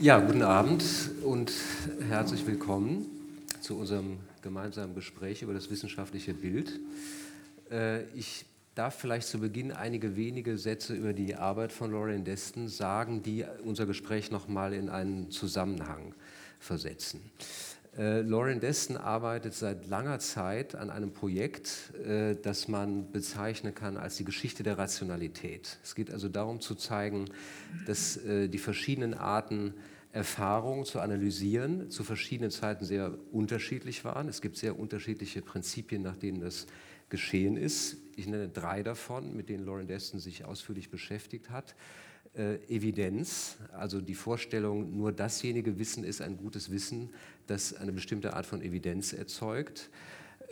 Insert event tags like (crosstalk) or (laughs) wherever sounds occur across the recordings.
Ja, guten Abend und herzlich willkommen zu unserem gemeinsamen Gespräch über das wissenschaftliche Bild. Äh, ich darf vielleicht zu Beginn einige wenige Sätze über die Arbeit von Lorraine Deston sagen, die unser Gespräch nochmal in einen Zusammenhang versetzen. Äh, Lauren Deston arbeitet seit langer Zeit an einem Projekt, äh, das man bezeichnen kann als die Geschichte der Rationalität. Es geht also darum zu zeigen, dass äh, die verschiedenen Arten Erfahrungen zu analysieren zu verschiedenen Zeiten sehr unterschiedlich waren. Es gibt sehr unterschiedliche Prinzipien, nach denen das geschehen ist. Ich nenne drei davon, mit denen Lauren Deston sich ausführlich beschäftigt hat. Äh, Evidenz, also die Vorstellung, nur dasjenige Wissen ist ein gutes Wissen, das eine bestimmte Art von Evidenz erzeugt.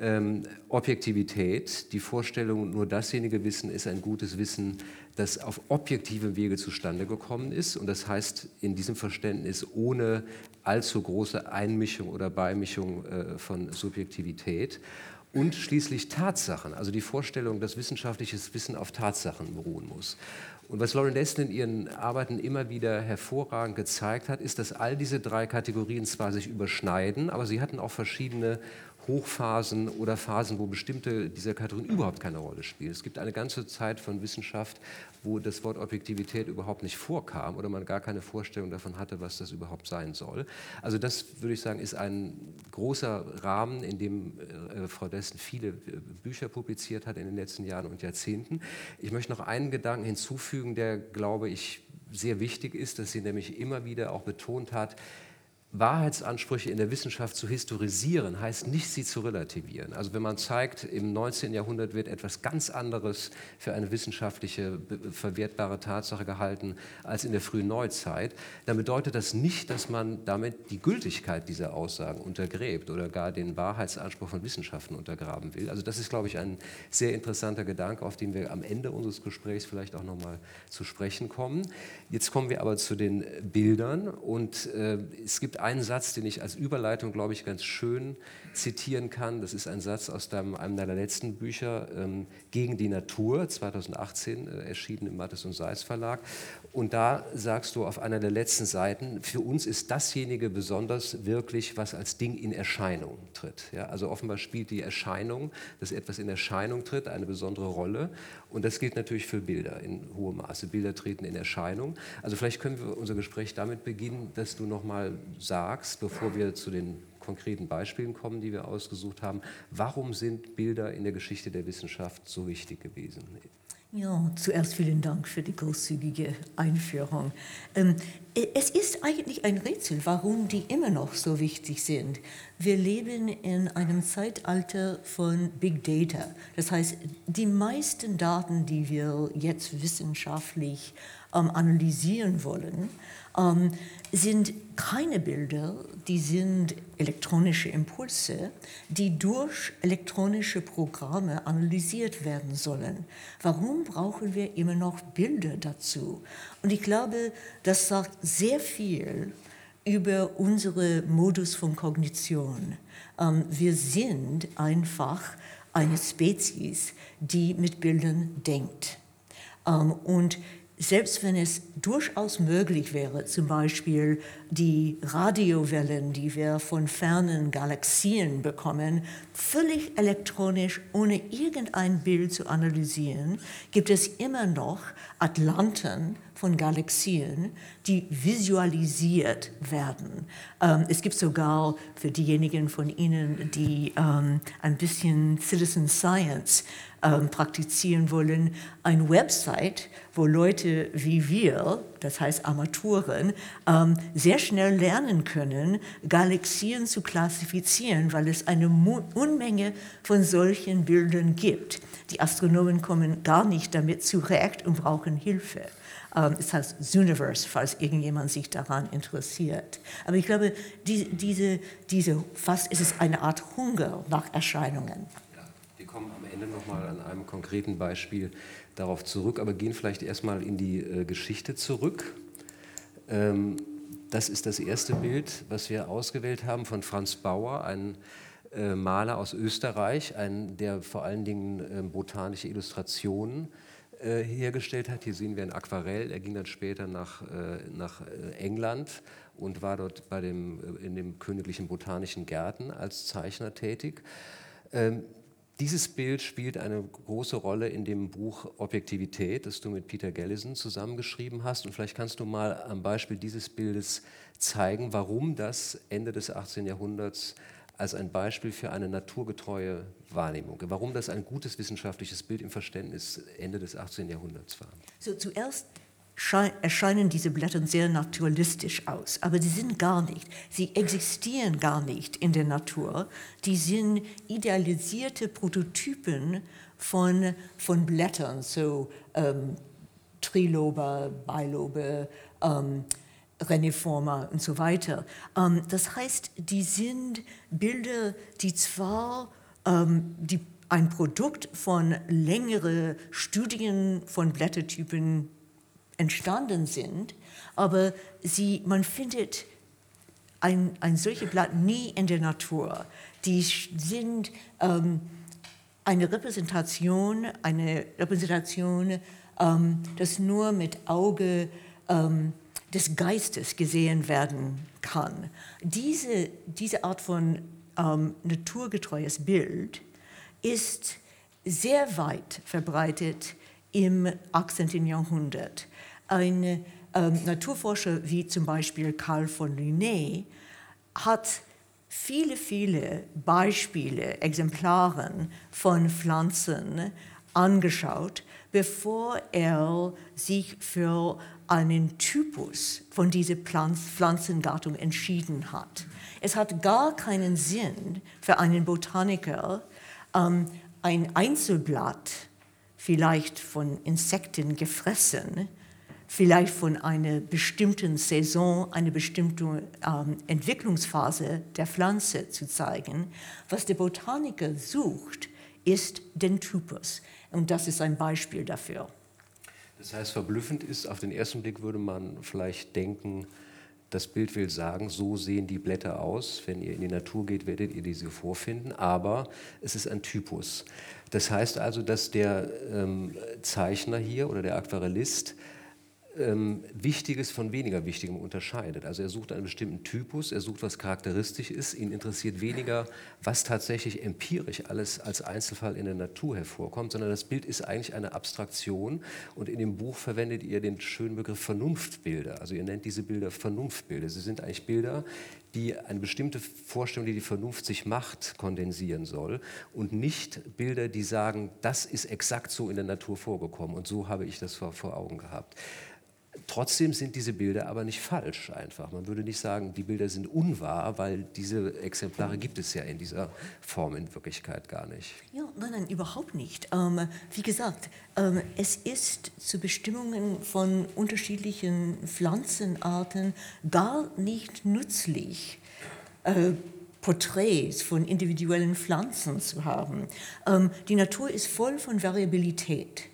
Ähm, Objektivität, die Vorstellung, nur dasjenige Wissen ist ein gutes Wissen, das auf objektivem Wege zustande gekommen ist. Und das heißt in diesem Verständnis ohne allzu große Einmischung oder Beimischung äh, von Subjektivität. Und schließlich Tatsachen, also die Vorstellung, dass wissenschaftliches Wissen auf Tatsachen beruhen muss. Und was Lauren Destin in ihren Arbeiten immer wieder hervorragend gezeigt hat, ist, dass all diese drei Kategorien zwar sich überschneiden, aber sie hatten auch verschiedene Hochphasen oder Phasen, wo bestimmte dieser Kategorien überhaupt keine Rolle spielen. Es gibt eine ganze Zeit von Wissenschaft, wo das Wort Objektivität überhaupt nicht vorkam oder man gar keine Vorstellung davon hatte, was das überhaupt sein soll. Also das würde ich sagen, ist ein großer Rahmen, in dem äh, Frau Dessen viele äh, Bücher publiziert hat in den letzten Jahren und Jahrzehnten. Ich möchte noch einen Gedanken hinzufügen, der, glaube ich, sehr wichtig ist, dass sie nämlich immer wieder auch betont hat, Wahrheitsansprüche in der Wissenschaft zu historisieren, heißt nicht, sie zu relativieren. Also wenn man zeigt, im 19. Jahrhundert wird etwas ganz anderes für eine wissenschaftliche verwertbare Tatsache gehalten als in der frühen Neuzeit, dann bedeutet das nicht, dass man damit die Gültigkeit dieser Aussagen untergräbt oder gar den Wahrheitsanspruch von Wissenschaften untergraben will. Also das ist, glaube ich, ein sehr interessanter Gedanke, auf den wir am Ende unseres Gesprächs vielleicht auch nochmal zu sprechen kommen. Jetzt kommen wir aber zu den Bildern und äh, es gibt einen Satz, den ich als Überleitung, glaube ich, ganz schön zitieren kann. Das ist ein Satz aus deinem, einem deiner letzten Bücher, ähm, Gegen die Natur, 2018 äh, erschienen im Mattes und Seitz Verlag. Und da sagst du auf einer der letzten Seiten, für uns ist dasjenige besonders wirklich, was als Ding in Erscheinung tritt. Ja, also offenbar spielt die Erscheinung, dass etwas in Erscheinung tritt, eine besondere Rolle. Und das gilt natürlich für Bilder in hohem Maße. Bilder treten in Erscheinung. Also vielleicht können wir unser Gespräch damit beginnen, dass du nochmal sagst, bevor wir zu den konkreten Beispielen kommen, die wir ausgesucht haben, warum sind Bilder in der Geschichte der Wissenschaft so wichtig gewesen? Ja, zuerst vielen Dank für die großzügige Einführung. Es ist eigentlich ein Rätsel, warum die immer noch so wichtig sind. Wir leben in einem Zeitalter von Big Data. Das heißt, die meisten Daten, die wir jetzt wissenschaftlich ähm, analysieren wollen, ähm, sind keine Bilder, die sind elektronische Impulse, die durch elektronische Programme analysiert werden sollen. Warum brauchen wir immer noch Bilder dazu? Und ich glaube, das sagt sehr viel über unsere Modus von Kognition. Ähm, wir sind einfach eine Spezies, die mit Bildern denkt. Ähm, und selbst wenn es durchaus möglich wäre, zum Beispiel die Radiowellen, die wir von fernen Galaxien bekommen, völlig elektronisch ohne irgendein Bild zu analysieren, gibt es immer noch Atlanten von Galaxien, die visualisiert werden. Ähm, es gibt sogar für diejenigen von Ihnen, die ähm, ein bisschen Citizen Science ähm, praktizieren wollen, eine Website, wo Leute wie wir, das heißt Armaturen, ähm, sehr schnell lernen können, Galaxien zu klassifizieren, weil es eine Unmenge von solchen Bildern gibt. Die Astronomen kommen gar nicht damit zurecht und brauchen Hilfe. Ähm, es heißt Zooniverse, falls irgendjemand sich daran interessiert. Aber ich glaube, die, diese, diese, fast ist es eine Art Hunger nach Erscheinungen Ende nochmal an einem konkreten Beispiel darauf zurück, aber gehen vielleicht erstmal in die äh, Geschichte zurück. Ähm, das ist das erste Bild, was wir ausgewählt haben von Franz Bauer, ein äh, Maler aus Österreich, ein, der vor allen Dingen äh, botanische Illustrationen äh, hergestellt hat. Hier sehen wir ein Aquarell. Er ging dann später nach, äh, nach äh, England und war dort bei dem, in den Königlichen Botanischen Gärten als Zeichner tätig. Ähm, dieses Bild spielt eine große Rolle in dem Buch Objektivität, das du mit Peter Gellison zusammengeschrieben hast. Und vielleicht kannst du mal am Beispiel dieses Bildes zeigen, warum das Ende des 18. Jahrhunderts als ein Beispiel für eine naturgetreue Wahrnehmung, warum das ein gutes wissenschaftliches Bild im Verständnis Ende des 18. Jahrhunderts war. So, zuerst erscheinen diese Blätter sehr naturalistisch aus, aber sie sind gar nicht. Sie existieren gar nicht in der Natur. Die sind idealisierte Prototypen von, von Blättern, so ähm, Trilobe, Bilobe, ähm, Reniforma und so weiter. Ähm, das heißt, die sind Bilder, die zwar ähm, die, ein Produkt von längeren Studien von Blättertypen entstanden sind, aber sie, man findet ein, ein solches Blatt nie in der Natur. Die sind ähm, eine Repräsentation, eine Repräsentation, ähm, das nur mit Auge ähm, des Geistes gesehen werden kann. Diese, diese Art von ähm, naturgetreues Bild ist sehr weit verbreitet im 18. Jahrhundert. Ein ähm, Naturforscher wie zum Beispiel Karl von Linné hat viele, viele Beispiele, Exemplare von Pflanzen angeschaut, bevor er sich für einen Typus von dieser Pflanzengattung entschieden hat. Es hat gar keinen Sinn für einen Botaniker, ähm, ein Einzelblatt, vielleicht von Insekten gefressen, vielleicht von einer bestimmten Saison, einer bestimmten ähm, Entwicklungsphase der Pflanze zu zeigen. Was der Botaniker sucht, ist den Typus. Und das ist ein Beispiel dafür. Das heißt, verblüffend ist, auf den ersten Blick würde man vielleicht denken, das Bild will sagen, so sehen die Blätter aus. Wenn ihr in die Natur geht, werdet ihr diese vorfinden. Aber es ist ein Typus. Das heißt also, dass der ähm, Zeichner hier oder der Aquarellist ähm, Wichtiges von weniger Wichtigem unterscheidet. Also er sucht einen bestimmten Typus, er sucht, was charakteristisch ist. Ihn interessiert weniger, was tatsächlich empirisch alles als Einzelfall in der Natur hervorkommt, sondern das Bild ist eigentlich eine Abstraktion. Und in dem Buch verwendet ihr den schönen Begriff Vernunftbilder. Also ihr nennt diese Bilder Vernunftbilder. Sie sind eigentlich Bilder, die eine bestimmte Vorstellung, die die Vernunft sich macht, kondensieren soll und nicht Bilder, die sagen, das ist exakt so in der Natur vorgekommen und so habe ich das vor, vor Augen gehabt. Trotzdem sind diese Bilder aber nicht falsch einfach. Man würde nicht sagen, die Bilder sind unwahr, weil diese Exemplare gibt es ja in dieser Form in Wirklichkeit gar nicht. Ja, nein, nein, überhaupt nicht. Ähm, wie gesagt, ähm, es ist zu Bestimmungen von unterschiedlichen Pflanzenarten gar nicht nützlich. Äh, Porträts von individuellen Pflanzen zu haben. Ähm, die Natur ist voll von Variabilität.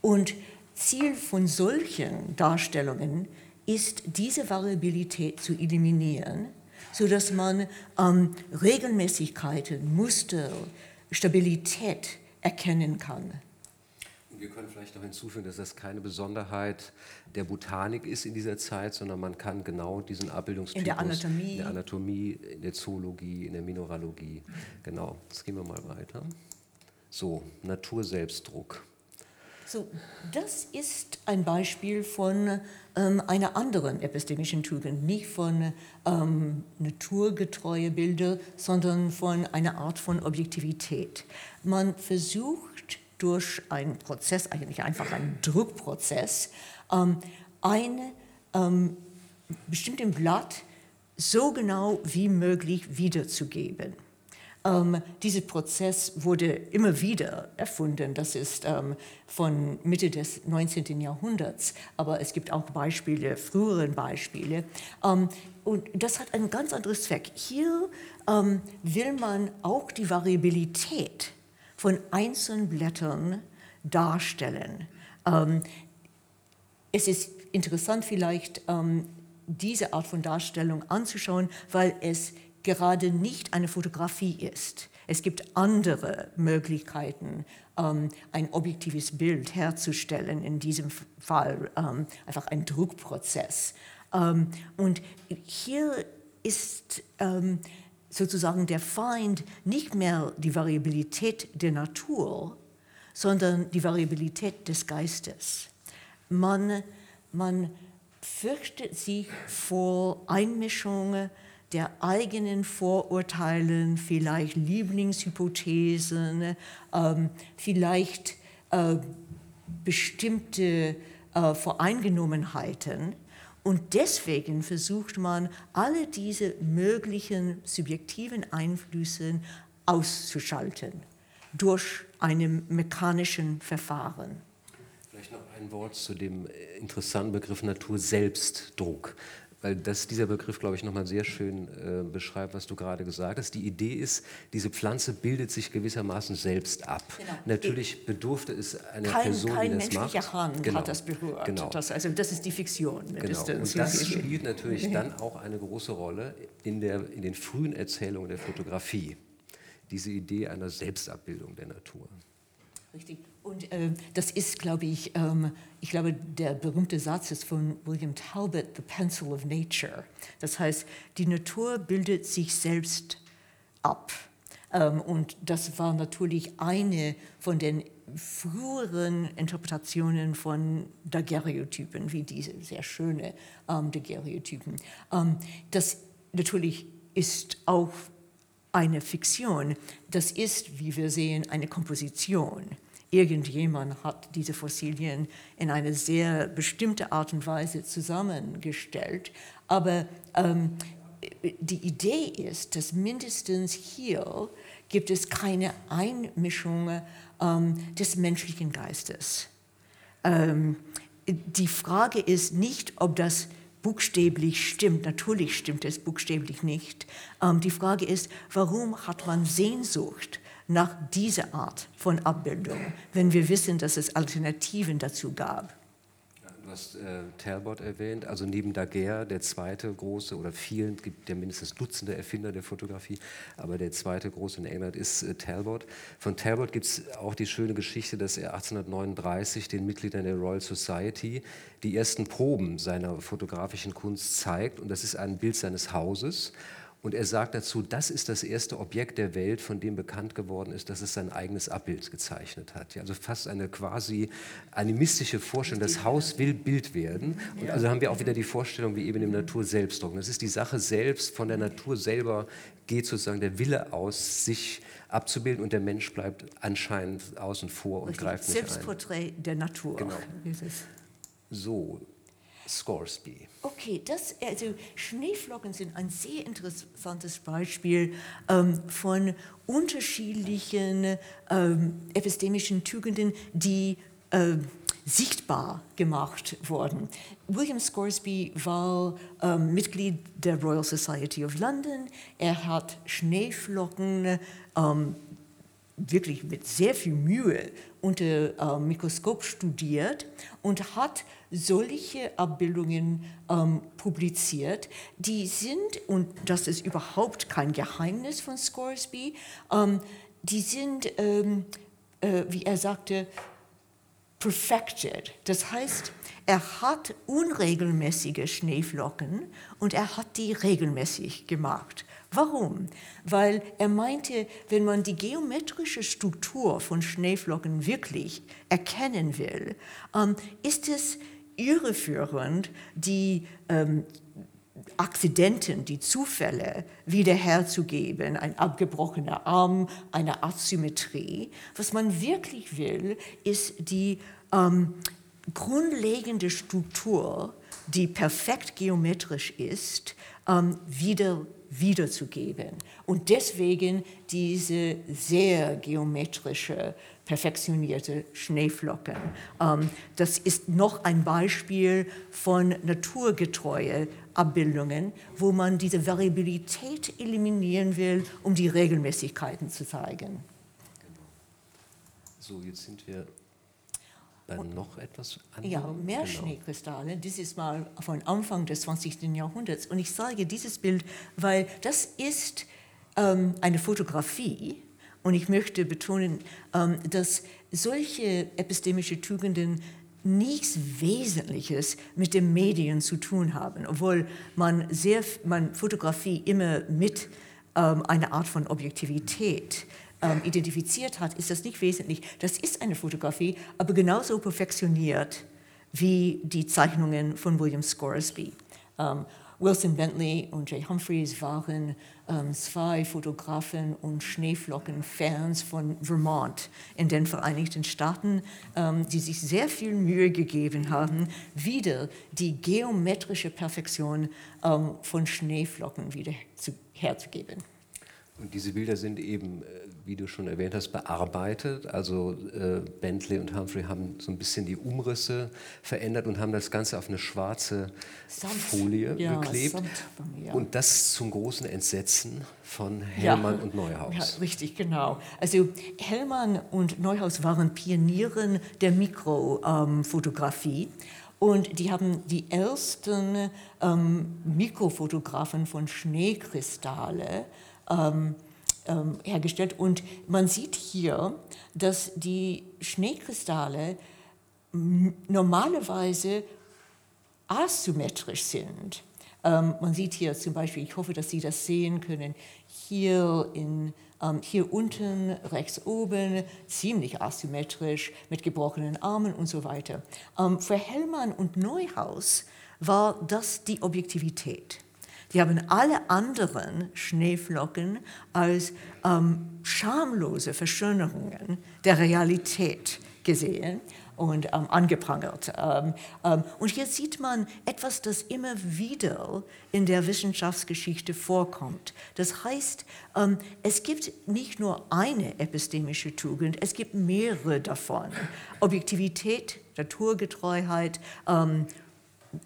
Und Ziel von solchen Darstellungen ist, diese Variabilität zu eliminieren, sodass man ähm, Regelmäßigkeiten, Muster, Stabilität erkennen kann. Wir können vielleicht noch hinzufügen, dass das keine Besonderheit der Botanik ist in dieser Zeit, sondern man kann genau diesen Abbildungstypus in der Anatomie, in der, Anatomie, in der Zoologie, in der Mineralogie, genau, jetzt gehen wir mal weiter. So, Naturselbstdruck. So, das ist ein Beispiel von ähm, einer anderen epistemischen Tugend, nicht von ähm, naturgetreue Bilder, sondern von einer Art von Objektivität. Man versucht durch einen Prozess, eigentlich einfach einen Druckprozess, ähm, ein ähm, bestimmtes Blatt so genau wie möglich wiederzugeben. Ähm, dieser Prozess wurde immer wieder erfunden. Das ist ähm, von Mitte des 19. Jahrhunderts, aber es gibt auch Beispiele, frühere Beispiele. Ähm, und das hat einen ganz anderen Zweck. Hier ähm, will man auch die Variabilität von einzelnen Blättern darstellen. Ähm, es ist interessant vielleicht, ähm, diese Art von Darstellung anzuschauen, weil es gerade nicht eine Fotografie ist. Es gibt andere Möglichkeiten, ähm, ein objektives Bild herzustellen, in diesem Fall ähm, einfach ein Druckprozess. Ähm, und hier ist sozusagen der Feind nicht mehr die Variabilität der Natur, sondern die Variabilität des Geistes. Man, man fürchtet sich vor Einmischungen der eigenen Vorurteilen, vielleicht Lieblingshypothesen, ähm, vielleicht äh, bestimmte äh, Voreingenommenheiten. Und deswegen versucht man, alle diese möglichen subjektiven Einflüsse auszuschalten durch einen mechanischen Verfahren. Vielleicht noch ein Wort zu dem interessanten Begriff Naturselbstdruck weil das, dieser Begriff, glaube ich, nochmal sehr schön äh, beschreibt, was du gerade gesagt hast. Die Idee ist, diese Pflanze bildet sich gewissermaßen selbst ab. Genau. Natürlich bedurfte es einer kein, Person, kein die das macht. Hand genau. hat das berührt. Genau. Das, also das ist die Fiktion. Genau. Und das spielt natürlich (laughs) dann auch eine große Rolle in, der, in den frühen Erzählungen der Fotografie. Diese Idee einer Selbstabbildung der Natur. Richtig. Und äh, das ist, glaube ich, ähm, ich glaube, der berühmte Satz ist von William Talbot, The Pencil of Nature. Das heißt, die Natur bildet sich selbst ab. Ähm, und das war natürlich eine von den früheren Interpretationen von Daguerreotypen, wie diese sehr schöne ähm, Daguerreotypen. Ähm, das natürlich ist auch eine Fiktion. Das ist, wie wir sehen, eine Komposition. Irgendjemand hat diese Fossilien in eine sehr bestimmte Art und Weise zusammengestellt. Aber ähm, die Idee ist, dass mindestens hier gibt es keine Einmischung ähm, des menschlichen Geistes. Ähm, die Frage ist nicht, ob das buchstäblich stimmt. Natürlich stimmt es buchstäblich nicht. Ähm, die Frage ist, warum hat man Sehnsucht nach dieser Art von Abbildung, wenn wir wissen, dass es Alternativen dazu gab? Du hast äh, Talbot erwähnt, also neben Daguerre, der zweite große oder vielen, gibt ja mindestens Dutzende Erfinder der Fotografie, aber der zweite große in England ist äh, Talbot. Von Talbot gibt es auch die schöne Geschichte, dass er 1839 den Mitgliedern der Royal Society die ersten Proben seiner fotografischen Kunst zeigt und das ist ein Bild seines Hauses und er sagt dazu, das ist das erste Objekt der Welt, von dem bekannt geworden ist, dass es sein eigenes Abbild gezeichnet hat. Ja, also fast eine quasi animistische Vorstellung. Das Haus will Bild werden. Und also haben wir auch wieder die Vorstellung, wie eben im Naturselbstdruck. Das ist die Sache selbst, von der Natur selber geht sozusagen der Wille aus, sich abzubilden und der Mensch bleibt anscheinend außen vor und Richtig. greift nicht ein. Selbstporträt der Natur. Genau. So, Scoresby. Okay, das, also Schneeflocken sind ein sehr interessantes Beispiel ähm, von unterschiedlichen ähm, epistemischen Tugenden, die äh, sichtbar gemacht wurden. William Scoresby war ähm, Mitglied der Royal Society of London. Er hat Schneeflocken ähm, wirklich mit sehr viel Mühe unter äh, Mikroskop studiert und hat solche Abbildungen ähm, publiziert. Die sind, und das ist überhaupt kein Geheimnis von Scoresby, ähm, die sind, ähm, äh, wie er sagte, perfected. Das heißt, er hat unregelmäßige Schneeflocken und er hat die regelmäßig gemacht. Warum? Weil er meinte, wenn man die geometrische Struktur von Schneeflocken wirklich erkennen will, ähm, ist es irreführend, die ähm, Akzidenten, die Zufälle wiederherzugeben, ein abgebrochener Arm, eine Asymmetrie. Was man wirklich will, ist die ähm, grundlegende Struktur, die perfekt geometrisch ist, ähm, wieder wiederzugeben. Und deswegen diese sehr geometrische, perfektionierte Schneeflocken. Ähm, das ist noch ein Beispiel von naturgetreue Abbildungen, wo man diese Variabilität eliminieren will, um die Regelmäßigkeiten zu zeigen. So, jetzt sind wir dann noch etwas anderes. Ja, mehr genau. Schneekristalle. Ist mal von Anfang des 20. Jahrhunderts. Und ich zeige dieses Bild, weil das ist ähm, eine Fotografie. Und ich möchte betonen, ähm, dass solche epistemische Tugenden nichts Wesentliches mit den Medien zu tun haben, obwohl man, sehr, man Fotografie immer mit ähm, einer Art von Objektivität ähm, identifiziert hat, ist das nicht wesentlich. Das ist eine Fotografie, aber genauso perfektioniert wie die Zeichnungen von William Scoresby. Ähm, Wilson Bentley und Jay Humphreys waren ähm, zwei Fotografen und Schneeflockenfans von Vermont in den Vereinigten Staaten, ähm, die sich sehr viel Mühe gegeben haben, wieder die geometrische Perfektion ähm, von Schneeflocken wieder zu, herzugeben. Und diese Bilder sind eben, äh, wie du schon erwähnt hast, bearbeitet. Also äh, Bentley und Humphrey haben so ein bisschen die Umrisse verändert und haben das Ganze auf eine schwarze Samt. Folie ja, geklebt. Samt, ja. Und das zum großen Entsetzen von Hellmann ja, und Neuhaus. Ja, richtig, genau. Also Hellmann und Neuhaus waren Pionieren der Mikrofotografie. Ähm, und die haben die ersten ähm, Mikrofotografen von Schneekristalle ähm, ähm, hergestellt. Und man sieht hier, dass die Schneekristalle normalerweise asymmetrisch sind. Ähm, man sieht hier zum Beispiel, ich hoffe, dass Sie das sehen können, hier, in, ähm, hier unten, rechts oben, ziemlich asymmetrisch, mit gebrochenen Armen und so weiter. Ähm, für Hellmann und Neuhaus war das die Objektivität. Die haben alle anderen Schneeflocken als ähm, schamlose Verschönerungen der Realität gesehen und ähm, angeprangert. Ähm, ähm, und hier sieht man etwas, das immer wieder in der Wissenschaftsgeschichte vorkommt. Das heißt, ähm, es gibt nicht nur eine epistemische Tugend, es gibt mehrere davon. Objektivität, Naturgetreuheit, ähm,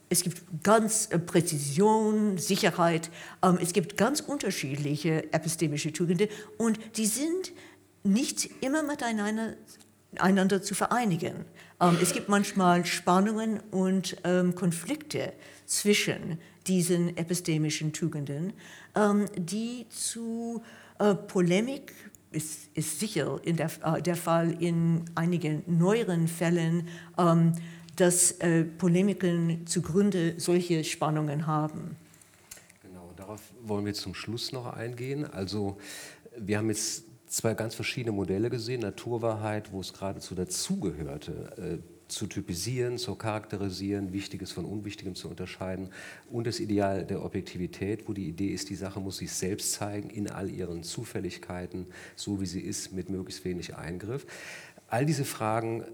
es gibt ganz äh, Präzision, Sicherheit, ähm, es gibt ganz unterschiedliche epistemische Tugenden und die sind nicht immer miteinander einander zu vereinigen. Ähm, es gibt manchmal Spannungen und ähm, Konflikte zwischen diesen epistemischen Tugenden, die zu äh, Polemik ist, ist sicher in der, äh, der Fall in einigen neueren Fällen dass äh, Polemiken zugrunde solche Spannungen haben. Genau, darauf wollen wir zum Schluss noch eingehen. Also wir haben jetzt zwei ganz verschiedene Modelle gesehen. Naturwahrheit, wo es geradezu dazugehörte, äh, zu typisieren, zu charakterisieren, Wichtiges von Unwichtigem zu unterscheiden und das Ideal der Objektivität, wo die Idee ist, die Sache muss sich selbst zeigen in all ihren Zufälligkeiten, so wie sie ist, mit möglichst wenig Eingriff. All diese Fragen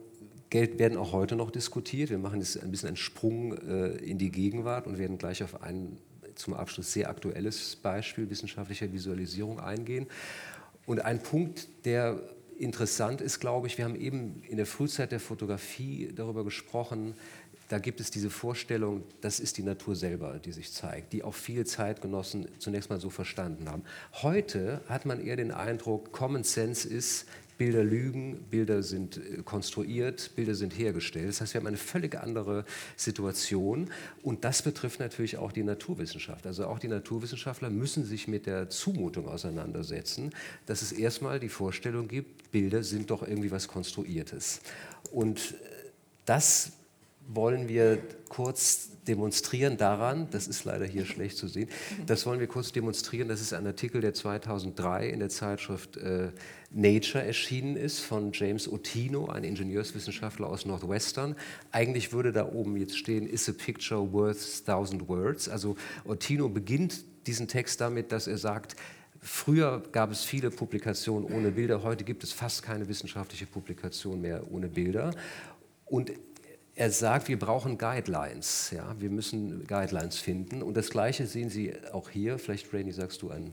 Geld werden auch heute noch diskutiert. Wir machen jetzt ein bisschen einen Sprung äh, in die Gegenwart und werden gleich auf ein zum Abschluss sehr aktuelles Beispiel wissenschaftlicher Visualisierung eingehen. Und ein Punkt, der interessant ist, glaube ich, wir haben eben in der Frühzeit der Fotografie darüber gesprochen, da gibt es diese Vorstellung, das ist die Natur selber, die sich zeigt, die auch viele Zeitgenossen zunächst mal so verstanden haben. Heute hat man eher den Eindruck, Common Sense ist, Bilder lügen, Bilder sind äh, konstruiert, Bilder sind hergestellt. Das heißt, wir haben eine völlig andere Situation und das betrifft natürlich auch die Naturwissenschaft. Also auch die Naturwissenschaftler müssen sich mit der Zumutung auseinandersetzen, dass es erstmal die Vorstellung gibt, Bilder sind doch irgendwie was Konstruiertes. Und äh, das wollen wir kurz demonstrieren daran, das ist leider hier schlecht zu sehen, das wollen wir kurz demonstrieren, das ist ein Artikel, der 2003 in der Zeitschrift äh, Nature erschienen ist von James Otino, ein Ingenieurswissenschaftler aus Northwestern. Eigentlich würde da oben jetzt stehen, is a picture worth thousand words. Also Otino beginnt diesen Text damit, dass er sagt, Früher gab es viele Publikationen ohne Bilder, heute gibt es fast keine wissenschaftliche Publikation mehr ohne Bilder. Und er sagt, wir brauchen Guidelines. Ja? Wir müssen Guidelines finden. Und das Gleiche sehen Sie auch hier. Vielleicht, Rainy, sagst du ein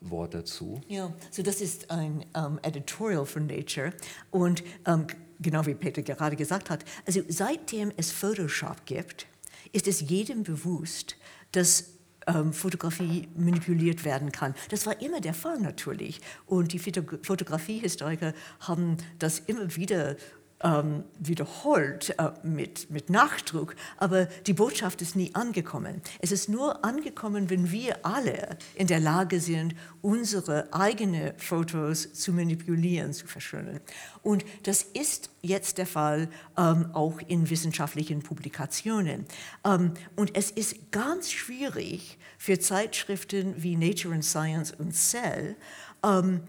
Wort dazu? Ja, so das ist ein um, Editorial von Nature. Und um, genau wie Peter gerade gesagt hat, also seitdem es Photoshop gibt, ist es jedem bewusst, dass ähm, Fotografie manipuliert werden kann. Das war immer der Fall natürlich. Und die Fotografiehistoriker haben das immer wieder ähm, wiederholt äh, mit, mit Nachdruck, aber die Botschaft ist nie angekommen. Es ist nur angekommen, wenn wir alle in der Lage sind, unsere eigenen Fotos zu manipulieren, zu verschönern. Und das ist jetzt der Fall ähm, auch in wissenschaftlichen Publikationen. Ähm, und es ist ganz schwierig für Zeitschriften wie Nature and Science und Cell ähm,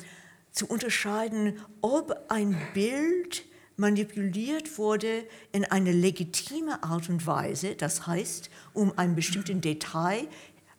zu unterscheiden, ob ein Bild manipuliert wurde in eine legitime Art und Weise, das heißt, um ein bestimmtes Detail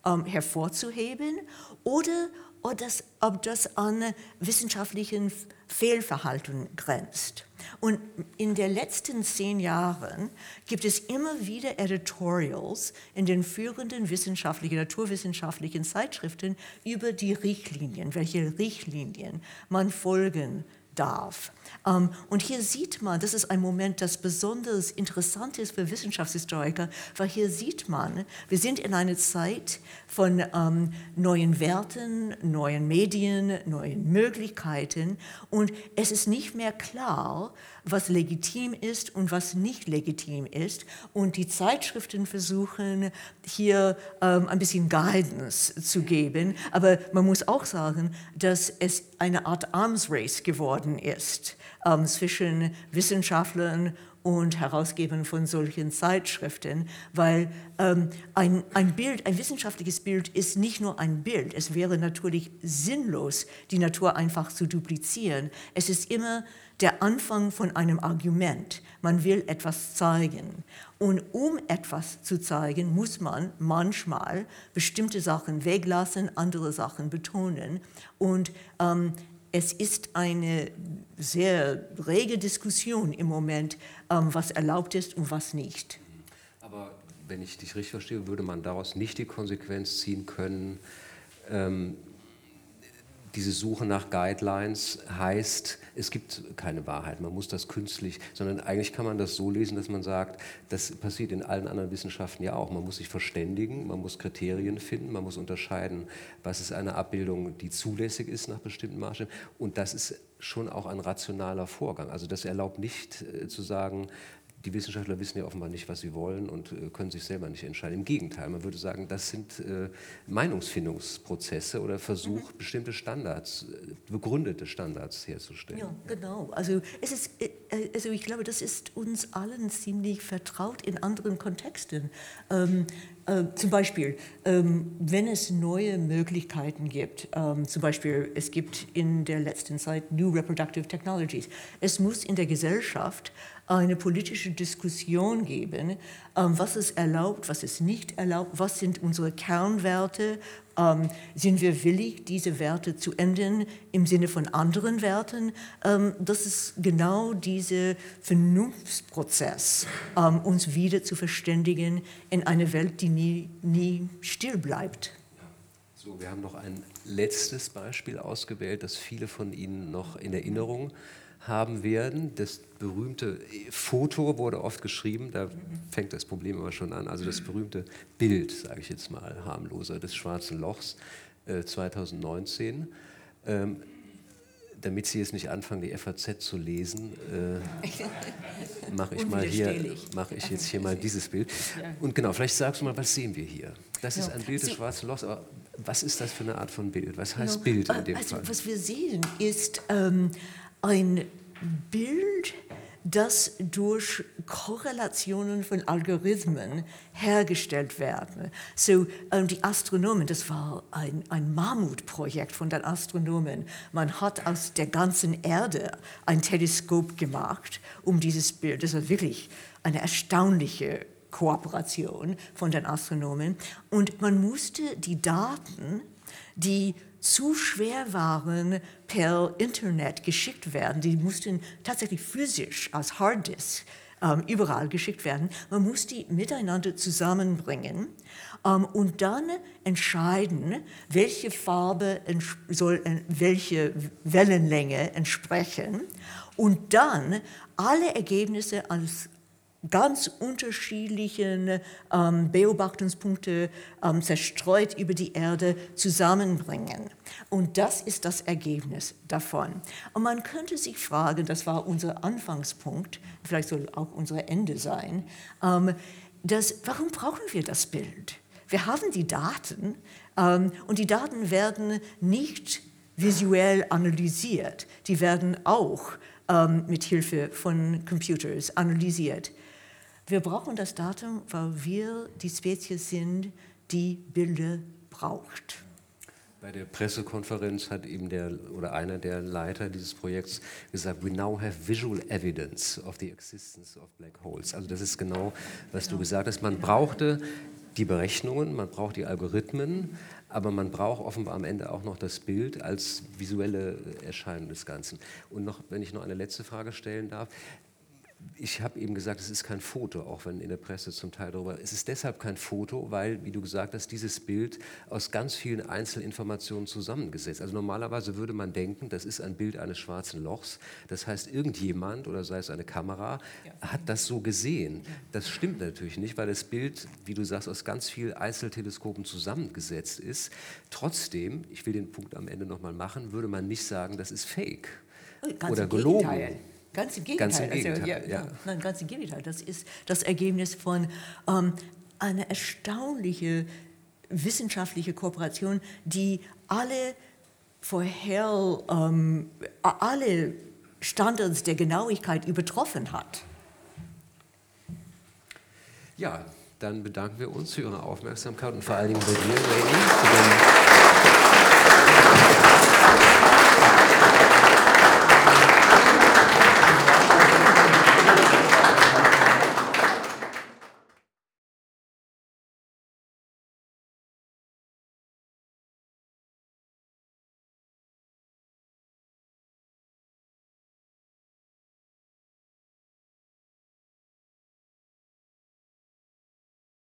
ähm, hervorzuheben, oder ob das, ob das an wissenschaftlichen Fehlverhalten grenzt. Und in den letzten zehn Jahren gibt es immer wieder Editorials in den führenden wissenschaftlichen, naturwissenschaftlichen Zeitschriften über die Richtlinien, welche Richtlinien man folgen darf. Ähm, und hier sieht man, das ist ein Moment, das besonders interessant ist für Wissenschaftshistoriker, weil hier sieht man, wir sind in einer Zeit von ähm, neuen Werten, neuen Medien, neuen Möglichkeiten und es ist nicht mehr klar, was legitim ist und was nicht legitim ist. Und die Zeitschriften versuchen hier ähm, ein bisschen Guidance zu geben. Aber man muss auch sagen, dass es eine Art Arms Race geworden ist ähm, zwischen Wissenschaftlern und Herausgebern von solchen Zeitschriften, weil ähm, ein, ein Bild, ein wissenschaftliches Bild ist nicht nur ein Bild. Es wäre natürlich sinnlos, die Natur einfach zu duplizieren. Es ist immer der Anfang von einem Argument. Man will etwas zeigen. Und um etwas zu zeigen, muss man manchmal bestimmte Sachen weglassen, andere Sachen betonen. Und ähm, es ist eine sehr rege Diskussion im Moment, ähm, was erlaubt ist und was nicht. Aber wenn ich dich richtig verstehe, würde man daraus nicht die Konsequenz ziehen können, ähm, diese Suche nach Guidelines heißt, es gibt keine Wahrheit, man muss das künstlich, sondern eigentlich kann man das so lesen, dass man sagt, das passiert in allen anderen Wissenschaften ja auch. Man muss sich verständigen, man muss Kriterien finden, man muss unterscheiden, was ist eine Abbildung, die zulässig ist nach bestimmten Maßstäben. Und das ist schon auch ein rationaler Vorgang. Also das erlaubt nicht äh, zu sagen, die Wissenschaftler wissen ja offenbar nicht, was sie wollen und äh, können sich selber nicht entscheiden. Im Gegenteil, man würde sagen, das sind äh, Meinungsfindungsprozesse oder Versuch, mhm. bestimmte Standards, äh, begründete Standards herzustellen. Ja, genau. Also, es ist, also ich glaube, das ist uns allen ziemlich vertraut in anderen Kontexten. Ähm, äh, zum Beispiel, ähm, wenn es neue Möglichkeiten gibt, ähm, zum Beispiel es gibt in der letzten Zeit New Reproductive Technologies, es muss in der Gesellschaft eine politische Diskussion geben, ähm, was ist erlaubt, was ist nicht erlaubt, was sind unsere Kernwerte, ähm, sind wir willig, diese Werte zu ändern im Sinne von anderen Werten? Ähm, das ist genau dieser Vernunftsprozess, uns wieder zu verständigen in eine Welt, die nie, nie still bleibt. So, wir haben noch ein letztes Beispiel ausgewählt, das viele von Ihnen noch in Erinnerung haben haben werden. Das berühmte Foto wurde oft geschrieben, da fängt das Problem aber schon an. Also das berühmte Bild, sage ich jetzt mal harmloser, des Schwarzen Lochs äh, 2019. Ähm, damit Sie jetzt nicht anfangen, die FAZ zu lesen, äh, mache ich mal hier, mache ich jetzt hier (laughs) mal dieses Bild. Und genau, vielleicht sagst du mal, was sehen wir hier? Das ist ein Bild des Schwarzen Lochs, aber was ist das für eine Art von Bild? Was heißt Bild in dem also, Fall? Was wir sehen, ist ähm, ein Bild, das durch Korrelationen von Algorithmen hergestellt werden. So, ähm, die Astronomen, das war ein, ein Mammutprojekt von den Astronomen. Man hat aus der ganzen Erde ein Teleskop gemacht, um dieses Bild, das war wirklich eine erstaunliche Kooperation von den Astronomen. Und man musste die Daten, die zu schwer waren, per Internet geschickt werden. Die mussten tatsächlich physisch als Harddisk ähm, überall geschickt werden. Man muss die miteinander zusammenbringen ähm, und dann entscheiden, welche Farbe soll äh, welche Wellenlänge entsprechen und dann alle Ergebnisse als ganz unterschiedlichen ähm, Beobachtungspunkte ähm, zerstreut über die Erde zusammenbringen. Und das ist das Ergebnis davon. Und man könnte sich fragen, das war unser Anfangspunkt, vielleicht soll auch unser Ende sein, ähm, dass, warum brauchen wir das Bild? Wir haben die Daten ähm, und die Daten werden nicht visuell analysiert, die werden auch ähm, mit Hilfe von Computers analysiert. Wir brauchen das Datum, weil wir die Spezies sind, die Bilder braucht. Bei der Pressekonferenz hat eben der oder einer der Leiter dieses Projekts gesagt, we now have visual evidence of the existence of black holes. Also das ist genau, was genau. du gesagt hast. Man brauchte die Berechnungen, man braucht die Algorithmen, aber man braucht offenbar am Ende auch noch das Bild als visuelle Erscheinung des Ganzen. Und noch, wenn ich noch eine letzte Frage stellen darf, ich habe eben gesagt, es ist kein Foto, auch wenn in der Presse zum Teil darüber. Es ist deshalb kein Foto, weil, wie du gesagt hast, dieses Bild aus ganz vielen Einzelinformationen zusammengesetzt. Also normalerweise würde man denken, das ist ein Bild eines schwarzen Lochs. Das heißt, irgendjemand oder sei es eine Kamera ja. hat das so gesehen. Das stimmt natürlich nicht, weil das Bild, wie du sagst, aus ganz vielen Einzelteleskopen zusammengesetzt ist. Trotzdem, ich will den Punkt am Ende nochmal machen, würde man nicht sagen, das ist Fake Ganz oder gelogen. Gegenteil. Ganz im Gegenteil. Ganz im Gegenteil, also, ja, ja. Nein, ganz im Gegenteil. Das ist das Ergebnis von ähm, einer erstaunlichen wissenschaftlichen Kooperation, die alle vorher ähm, alle Standards der Genauigkeit übertroffen hat. Ja, dann bedanken wir uns für Ihre Aufmerksamkeit und vor allen Dingen bei dir, Lady,